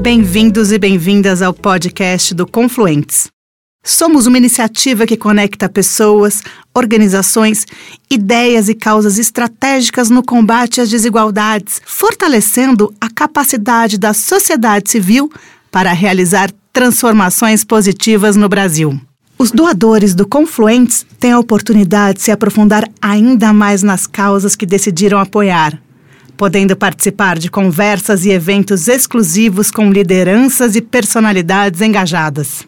Bem-vindos e bem-vindas ao podcast do Confluentes. Somos uma iniciativa que conecta pessoas, organizações, ideias e causas estratégicas no combate às desigualdades, fortalecendo a capacidade da sociedade civil para realizar transformações positivas no Brasil. Os doadores do Confluentes têm a oportunidade de se aprofundar ainda mais nas causas que decidiram apoiar, podendo participar de conversas e eventos exclusivos com lideranças e personalidades engajadas.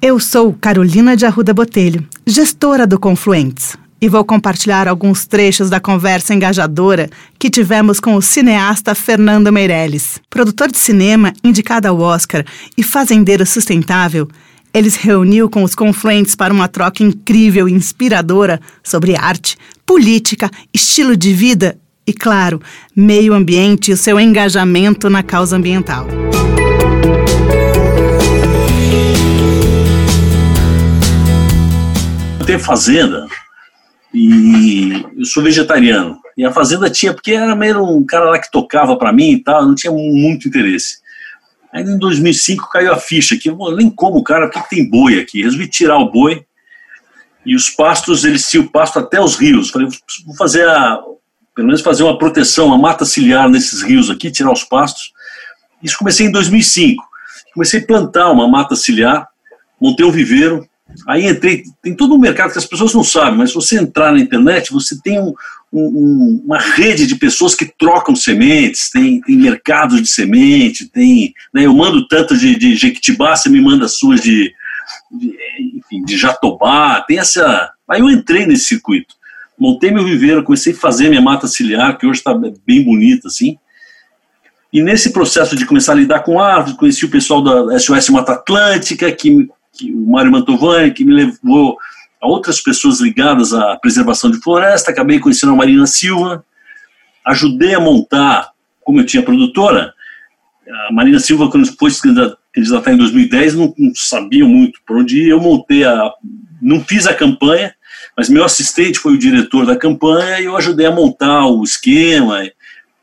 Eu sou Carolina de Arruda Botelho, gestora do Confluentes, e vou compartilhar alguns trechos da conversa engajadora que tivemos com o cineasta Fernando Meirelles. Produtor de cinema indicado ao Oscar e fazendeiro sustentável, ele se reuniu com os confluentes para uma troca incrível e inspiradora sobre arte, política, estilo de vida e, claro, meio ambiente e o seu engajamento na causa ambiental. Eu tenho fazenda e eu sou vegetariano. E a fazenda tinha, porque era meio um cara lá que tocava para mim e tal, não tinha muito interesse. Aí em 2005 caiu a ficha que eu nem como cara, porque tem boi aqui. Resolvi tirar o boi e os pastos, eles tinham pasto até os rios. Falei, vou fazer a, pelo menos fazer uma proteção, uma mata ciliar nesses rios aqui, tirar os pastos. Isso comecei em 2005. Comecei a plantar uma mata ciliar, montei um viveiro, aí entrei, tem todo um mercado que as pessoas não sabem, mas se você entrar na internet, você tem um, um, uma rede de pessoas que trocam sementes, tem, tem mercados de semente, tem, né, eu mando tantas de, de Jequitibá, você me manda suas de, de, enfim, de Jatobá, tem essa... Aí eu entrei nesse circuito montei meu viveiro, comecei a fazer minha mata ciliar, que hoje está bem bonita, assim. E nesse processo de começar a lidar com árvores, conheci o pessoal da SOS Mata Atlântica, que, que o Mário Mantovani, que me levou a outras pessoas ligadas à preservação de floresta, acabei conhecendo a Marina Silva, ajudei a montar, como eu tinha produtora, a Marina Silva, quando foi candidatar em 2010, não, não sabia muito por onde ir, eu montei a... não fiz a campanha, mas meu assistente foi o diretor da campanha e eu ajudei a montar o esquema.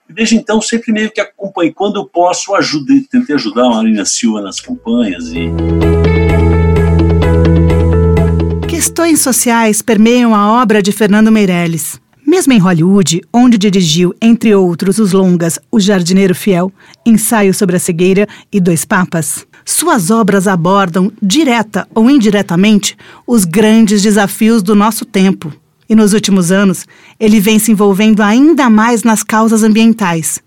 Desde então sempre meio que acompanhei. Quando eu posso, ajudei, tentei ajudar a Marina Silva nas campanhas. E... Questões sociais permeiam a obra de Fernando Meirelles. Mesmo em Hollywood, onde dirigiu, entre outros, os longas O Jardineiro Fiel, Ensaio sobre a Cegueira e Dois Papas, suas obras abordam, direta ou indiretamente, os grandes desafios do nosso tempo. E nos últimos anos, ele vem se envolvendo ainda mais nas causas ambientais,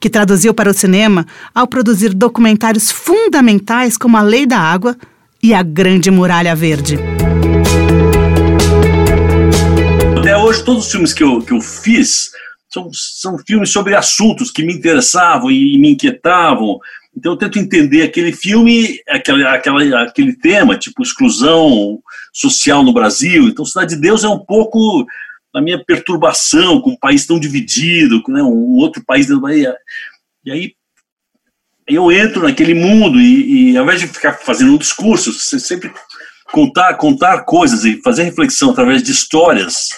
que traduziu para o cinema ao produzir documentários fundamentais como A Lei da Água e A Grande Muralha Verde. Hoje, todos os filmes que eu, que eu fiz são, são filmes sobre assuntos que me interessavam e me inquietavam, então eu tento entender aquele filme, aquele, aquela, aquele tema, tipo exclusão social no Brasil. Então Cidade de Deus é um pouco a minha perturbação com um país tão dividido, né, um outro país dentro da Bahia. E aí eu entro naquele mundo e, e ao invés de ficar fazendo um discurso, sempre contar, contar coisas e fazer reflexão através de histórias,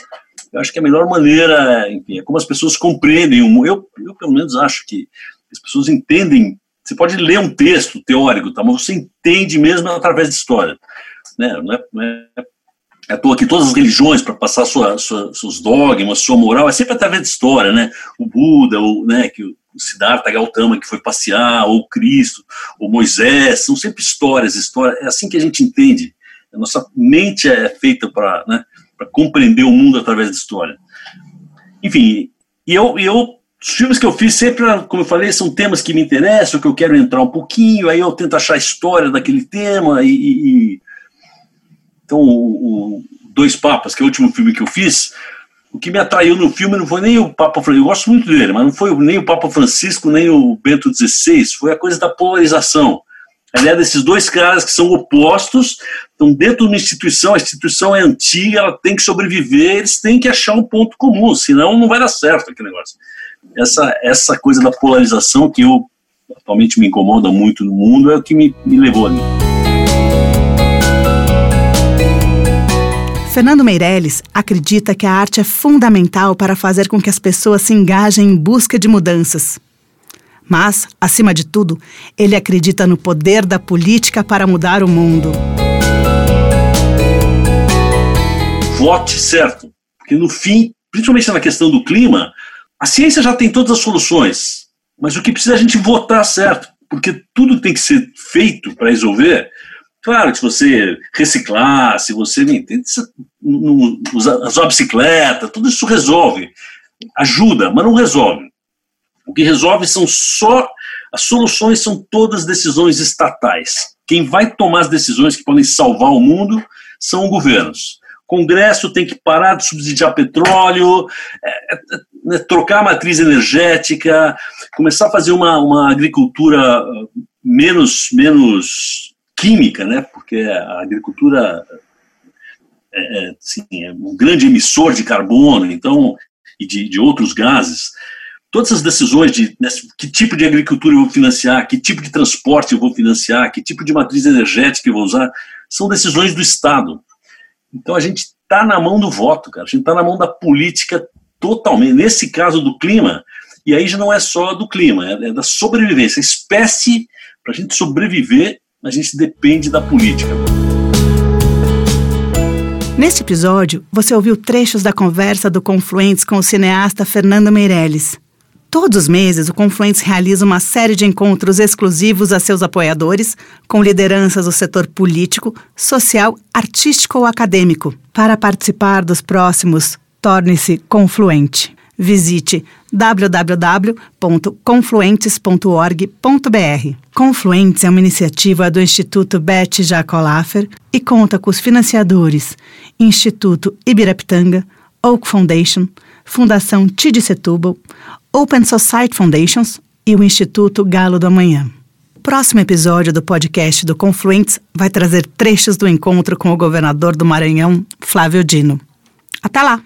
eu acho que a melhor maneira, enfim, é como as pessoas compreendem o mundo. Eu, eu pelo menos acho que as pessoas entendem você pode ler um texto teórico, tá? mas você entende mesmo através de história. Né? Não é, não é, é à toa que todas as religiões, para passar sua, sua, seus dogmas, sua moral, é sempre através de história. Né? O Buda, o, né, que o Siddhartha Gautama que foi passear, ou Cristo, ou Moisés, são sempre histórias, história. É assim que a gente entende. A nossa mente é feita para né, compreender o mundo através de história. Enfim, e eu, eu os filmes que eu fiz sempre, como eu falei, são temas que me interessam, que eu quero entrar um pouquinho, aí eu tento achar a história daquele tema e, e então o, o, Dois Papas, que é o último filme que eu fiz, o que me atraiu no filme não foi nem o Papa Francisco, eu gosto muito dele, mas não foi nem o Papa Francisco, nem o Bento XVI, foi a coisa da polarização. Aliás, desses dois caras que são opostos, estão dentro de uma instituição, a instituição é antiga, ela tem que sobreviver, eles têm que achar um ponto comum, senão não vai dar certo aquele negócio essa, essa coisa da polarização que eu atualmente me incomoda muito no mundo é o que me, me levou ali. Fernando Meirelles acredita que a arte é fundamental para fazer com que as pessoas se engajem em busca de mudanças. Mas, acima de tudo, ele acredita no poder da política para mudar o mundo. Vote certo, porque no fim, principalmente na questão do clima, a ciência já tem todas as soluções, mas o que precisa é a gente votar certo, porque tudo tem que ser feito para resolver Claro que se você reciclar, se você usar a bicicleta, tudo isso resolve. Ajuda, mas não resolve. O que resolve são só. As soluções são todas decisões estatais. Quem vai tomar as decisões que podem salvar o mundo são governos. O Congresso tem que parar de subsidiar petróleo, é, é, é, trocar a matriz energética, começar a fazer uma, uma agricultura uh, menos, menos química, né? Porque a agricultura é, assim, é um grande emissor de carbono, então e de, de outros gases. Todas as decisões de né, que tipo de agricultura eu vou financiar, que tipo de transporte eu vou financiar, que tipo de matriz energética eu vou usar, são decisões do Estado. Então a gente está na mão do voto, cara. A gente está na mão da política totalmente. Nesse caso do clima, e aí já não é só do clima, é, é da sobrevivência. A espécie, para a gente sobreviver, a gente depende da política. Neste episódio, você ouviu trechos da conversa do Confluentes com o cineasta Fernando Meirelles. Todos os meses, o Confluentes realiza uma série de encontros exclusivos a seus apoiadores, com lideranças do setor político, social, artístico ou acadêmico. Para participar dos próximos, torne-se Confluente. Visite www.confluentes.org.br. Confluentes é uma iniciativa do Instituto Beth Jacolafer e conta com os financiadores Instituto Ibirapitanga, Oak Foundation, Fundação Tid Setúbal, Open Society Foundations e o Instituto Galo do Amanhã. O próximo episódio do podcast do Confluentes vai trazer trechos do encontro com o governador do Maranhão, Flávio Dino. Até lá!